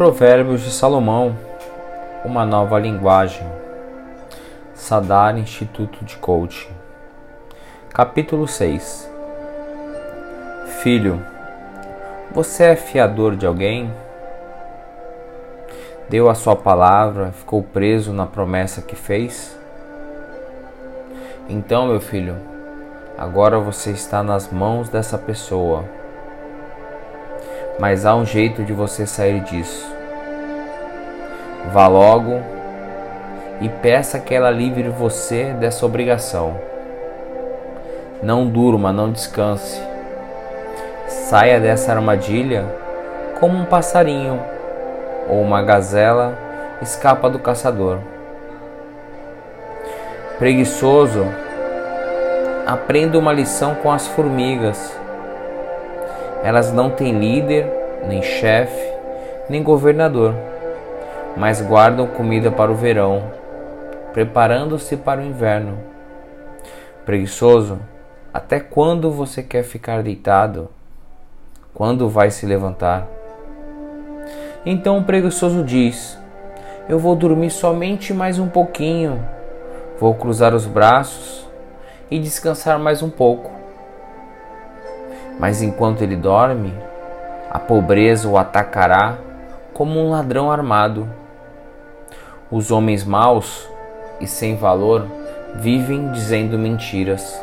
Provérbios de Salomão, uma nova linguagem. Sadar Instituto de Coaching. Capítulo 6. Filho, você é fiador de alguém? Deu a sua palavra, ficou preso na promessa que fez? Então, meu filho, agora você está nas mãos dessa pessoa mas há um jeito de você sair disso. Vá logo e peça que ela livre você dessa obrigação. Não durma, não descanse. Saia dessa armadilha como um passarinho ou uma gazela escapa do caçador. Preguiçoso, aprenda uma lição com as formigas elas não têm líder, nem chefe, nem governador, mas guardam comida para o verão, preparando-se para o inverno. Preguiçoso, até quando você quer ficar deitado? Quando vai se levantar? Então o preguiçoso diz: Eu vou dormir somente mais um pouquinho, vou cruzar os braços e descansar mais um pouco. Mas enquanto ele dorme, a pobreza o atacará como um ladrão armado. Os homens maus e sem valor vivem dizendo mentiras.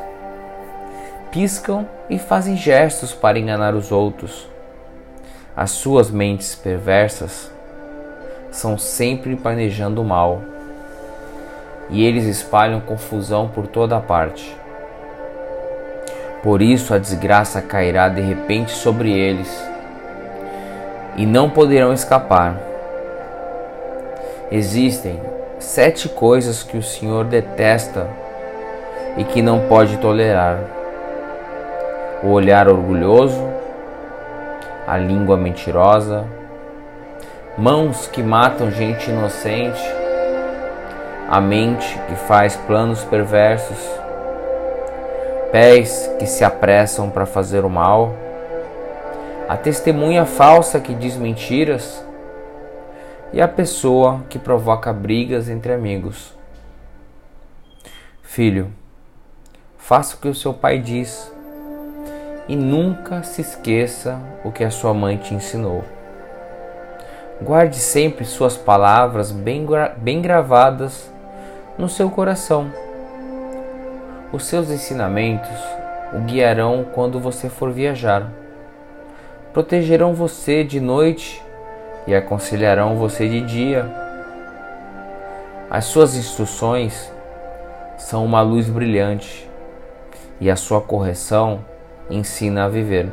Piscam e fazem gestos para enganar os outros. As suas mentes perversas são sempre planejando o mal, e eles espalham confusão por toda parte. Por isso a desgraça cairá de repente sobre eles e não poderão escapar. Existem sete coisas que o Senhor detesta e que não pode tolerar: o olhar orgulhoso, a língua mentirosa, mãos que matam gente inocente, a mente que faz planos perversos pés que se apressam para fazer o mal, a testemunha falsa que diz mentiras e a pessoa que provoca brigas entre amigos. Filho, faça o que o seu pai diz e nunca se esqueça o que a sua mãe te ensinou. Guarde sempre suas palavras bem, bem gravadas no seu coração os seus ensinamentos o guiarão quando você for viajar. Protegerão você de noite e aconselharão você de dia. As suas instruções são uma luz brilhante e a sua correção ensina a viver.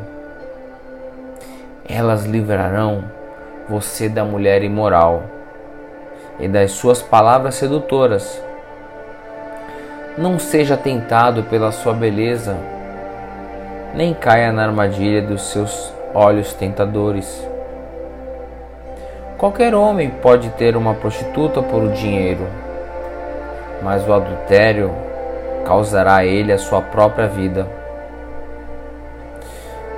Elas livrarão você da mulher imoral e das suas palavras sedutoras não seja tentado pela sua beleza, nem caia na armadilha dos seus olhos tentadores. Qualquer homem pode ter uma prostituta por o dinheiro, mas o adultério causará a ele a sua própria vida.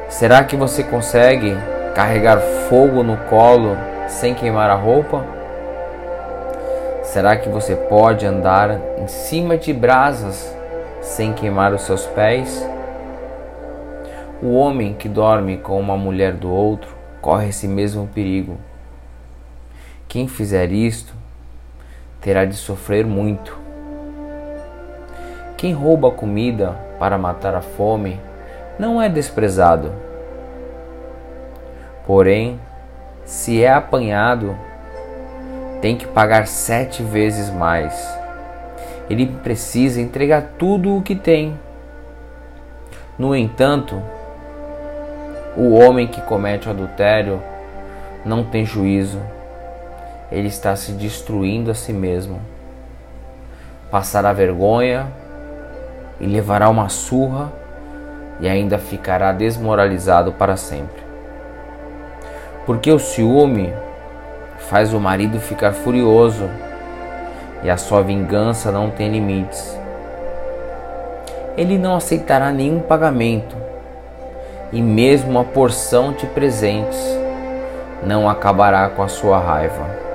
Será que você consegue carregar fogo no colo sem queimar a roupa? Será que você pode andar em cima de brasas sem queimar os seus pés? O homem que dorme com uma mulher do outro corre esse mesmo perigo. Quem fizer isto terá de sofrer muito. Quem rouba comida para matar a fome não é desprezado. Porém, se é apanhado tem que pagar sete vezes mais. Ele precisa entregar tudo o que tem. No entanto, o homem que comete o adultério não tem juízo. Ele está se destruindo a si mesmo. Passará vergonha e levará uma surra e ainda ficará desmoralizado para sempre. Porque o ciúme faz o marido ficar furioso e a sua vingança não tem limites. Ele não aceitará nenhum pagamento e mesmo uma porção de presentes não acabará com a sua raiva.